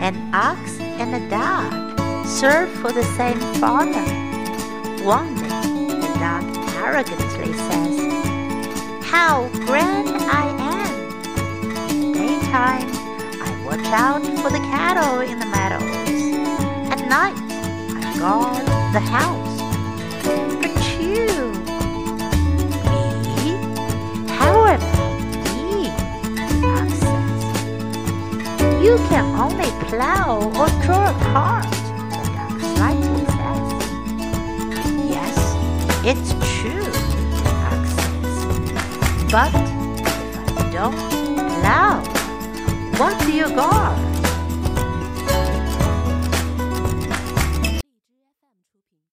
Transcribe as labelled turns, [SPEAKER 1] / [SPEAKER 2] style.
[SPEAKER 1] An ox and a dog serve for the same farmer. One day, the dog arrogantly says, How grand I am! Daytime, I watch out for the cattle in the meadows. At night, I guard the house. You can only plow or draw a cart, dog slightly says. Yes, it's true, ox says. But if I don't plow, what do you guard?